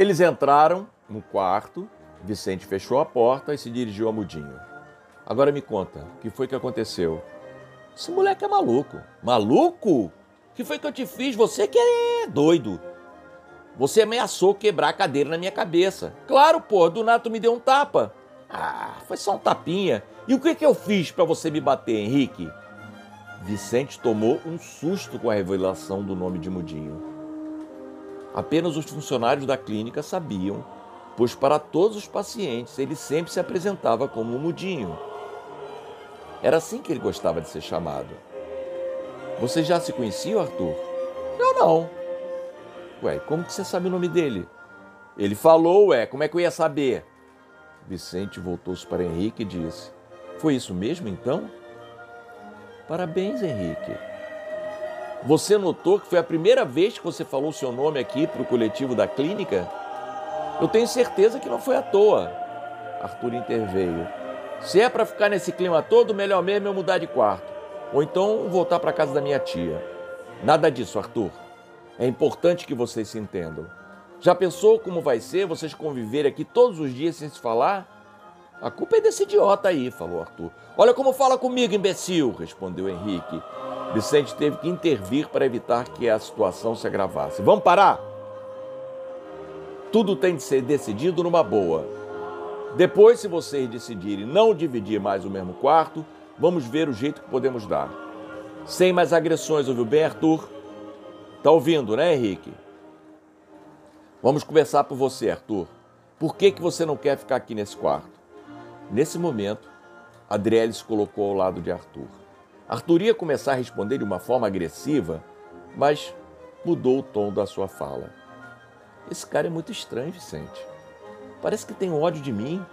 Eles entraram no quarto, Vicente fechou a porta e se dirigiu a Mudinho. Agora me conta, o que foi que aconteceu? Esse moleque é maluco. Maluco? O que foi que eu te fiz? Você que é doido. Você ameaçou quebrar a cadeira na minha cabeça. Claro, pô, do nada tu me deu um tapa. Ah, foi só um tapinha. E o que, que eu fiz para você me bater, Henrique? Vicente tomou um susto com a revelação do nome de Mudinho. Apenas os funcionários da clínica sabiam, pois para todos os pacientes ele sempre se apresentava como Mudinho. Era assim que ele gostava de ser chamado. Você já se conhecia, Arthur? Eu não. Ué, como que você sabe o nome dele? Ele falou, ué, como é que eu ia saber? Vicente voltou-se para Henrique e disse: Foi isso mesmo então? Parabéns, Henrique. Você notou que foi a primeira vez que você falou seu nome aqui para o coletivo da clínica? Eu tenho certeza que não foi à toa. Arthur interveio. Se é para ficar nesse clima todo, melhor mesmo eu mudar de quarto. Ou então voltar para casa da minha tia. Nada disso, Arthur. É importante que vocês se entendam. Já pensou como vai ser vocês conviverem aqui todos os dias sem se falar? A culpa é desse idiota aí, falou Arthur. Olha como fala comigo, imbecil, respondeu Henrique. Vicente teve que intervir para evitar que a situação se agravasse. Vamos parar? Tudo tem de ser decidido numa boa. Depois, se vocês decidirem não dividir mais o mesmo quarto, vamos ver o jeito que podemos dar. Sem mais agressões, ouviu bem, Arthur? Tá ouvindo, né, Henrique? Vamos conversar por você, Arthur. Por que, que você não quer ficar aqui nesse quarto? Nesse momento, Adriele se colocou ao lado de Arthur. Arthur ia começar a responder de uma forma agressiva, mas mudou o tom da sua fala. Esse cara é muito estranho, Vicente. Parece que tem ódio de mim.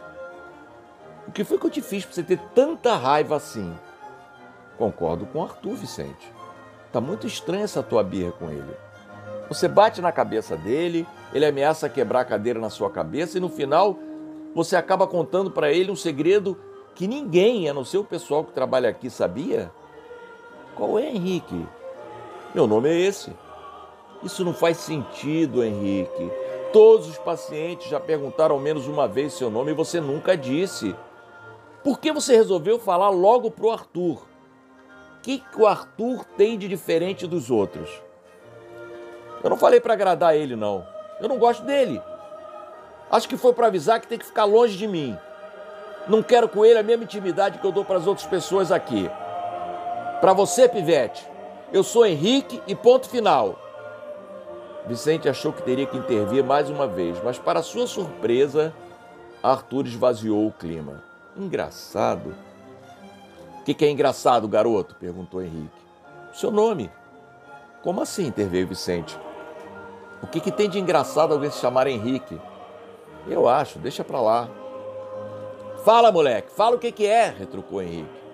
O que foi que eu te fiz para você ter tanta raiva assim? Concordo com Arthur, Vicente. Tá muito estranha essa tua birra com ele. Você bate na cabeça dele, ele ameaça quebrar a cadeira na sua cabeça e no final você acaba contando para ele um segredo que ninguém, a não ser o pessoal que trabalha aqui, sabia? Qual é, Henrique? Meu nome é esse. Isso não faz sentido, Henrique. Todos os pacientes já perguntaram ao menos uma vez seu nome e você nunca disse. Por que você resolveu falar logo pro Arthur? O que, que o Arthur tem de diferente dos outros? Eu não falei para agradar ele, não. Eu não gosto dele. Acho que foi para avisar que tem que ficar longe de mim. Não quero com ele a mesma intimidade que eu dou para as outras pessoas aqui. Para você, Pivete, eu sou Henrique e ponto final. Vicente achou que teria que intervir mais uma vez, mas para sua surpresa, Arthur esvaziou o clima. Engraçado. O que, que é engraçado, garoto? perguntou Henrique. Seu nome. Como assim? interveio Vicente. O que, que tem de engraçado alguém se chamar Henrique? Eu acho, deixa pra lá. Fala, moleque, fala o que, que é, retrucou Henrique.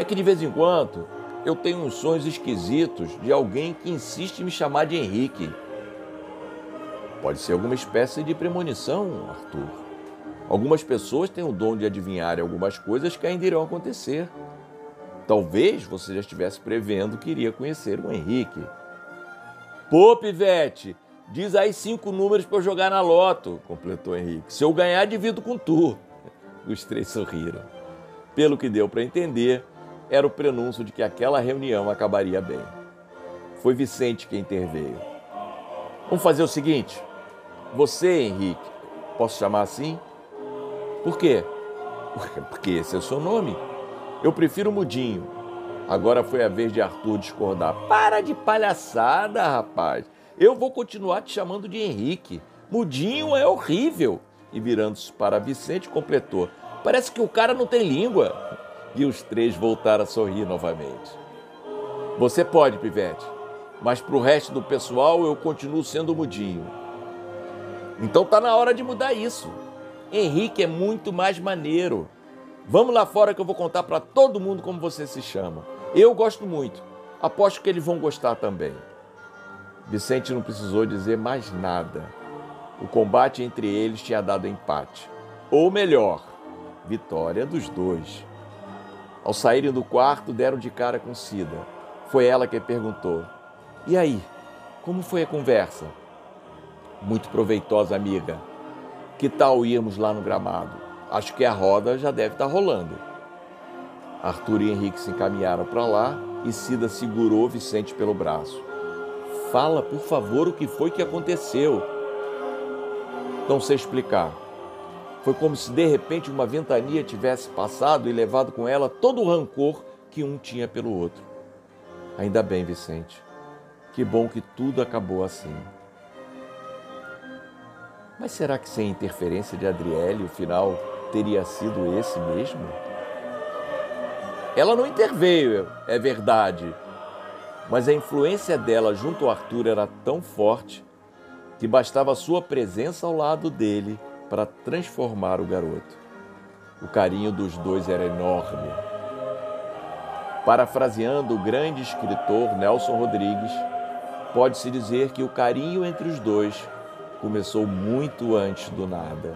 É que de vez em quando eu tenho uns sonhos esquisitos de alguém que insiste em me chamar de Henrique. Pode ser alguma espécie de premonição, Arthur. Algumas pessoas têm o dom de adivinhar algumas coisas que ainda irão acontecer. Talvez você já estivesse prevendo que iria conhecer o Henrique. Pô, Pivete, Diz aí cinco números para eu jogar na loto, completou Henrique. Se eu ganhar, divido com tu. Os três sorriram. Pelo que deu para entender, era o prenúncio de que aquela reunião acabaria bem. Foi Vicente quem interveio. Vamos fazer o seguinte: você, Henrique, posso chamar assim? Por quê? Porque esse é o seu nome. Eu prefiro Mudinho. Agora foi a vez de Arthur discordar. Para de palhaçada, rapaz. Eu vou continuar te chamando de Henrique. Mudinho é horrível. E virando-se para Vicente, completou: Parece que o cara não tem língua. E os três voltaram a sorrir novamente. Você pode, Pivete, mas para o resto do pessoal eu continuo sendo mudinho. Então tá na hora de mudar isso. Henrique é muito mais maneiro. Vamos lá fora que eu vou contar para todo mundo como você se chama. Eu gosto muito. Aposto que eles vão gostar também. Vicente não precisou dizer mais nada. O combate entre eles tinha dado empate. Ou melhor, vitória dos dois. Ao saírem do quarto, deram de cara com Cida. Foi ela que perguntou: E aí, como foi a conversa? Muito proveitosa, amiga. Que tal irmos lá no gramado? Acho que a roda já deve estar rolando. Arthur e Henrique se encaminharam para lá e Cida segurou Vicente pelo braço. Fala, por favor, o que foi que aconteceu. Não sei explicar. Foi como se de repente uma ventania tivesse passado e levado com ela todo o rancor que um tinha pelo outro. Ainda bem, Vicente. Que bom que tudo acabou assim. Mas será que sem interferência de Adriele o final teria sido esse mesmo? Ela não interveio, é verdade, mas a influência dela junto ao Arthur era tão forte que bastava a sua presença ao lado dele para transformar o garoto. O carinho dos dois era enorme. Parafraseando o grande escritor Nelson Rodrigues, pode-se dizer que o carinho entre os dois começou muito antes do nada.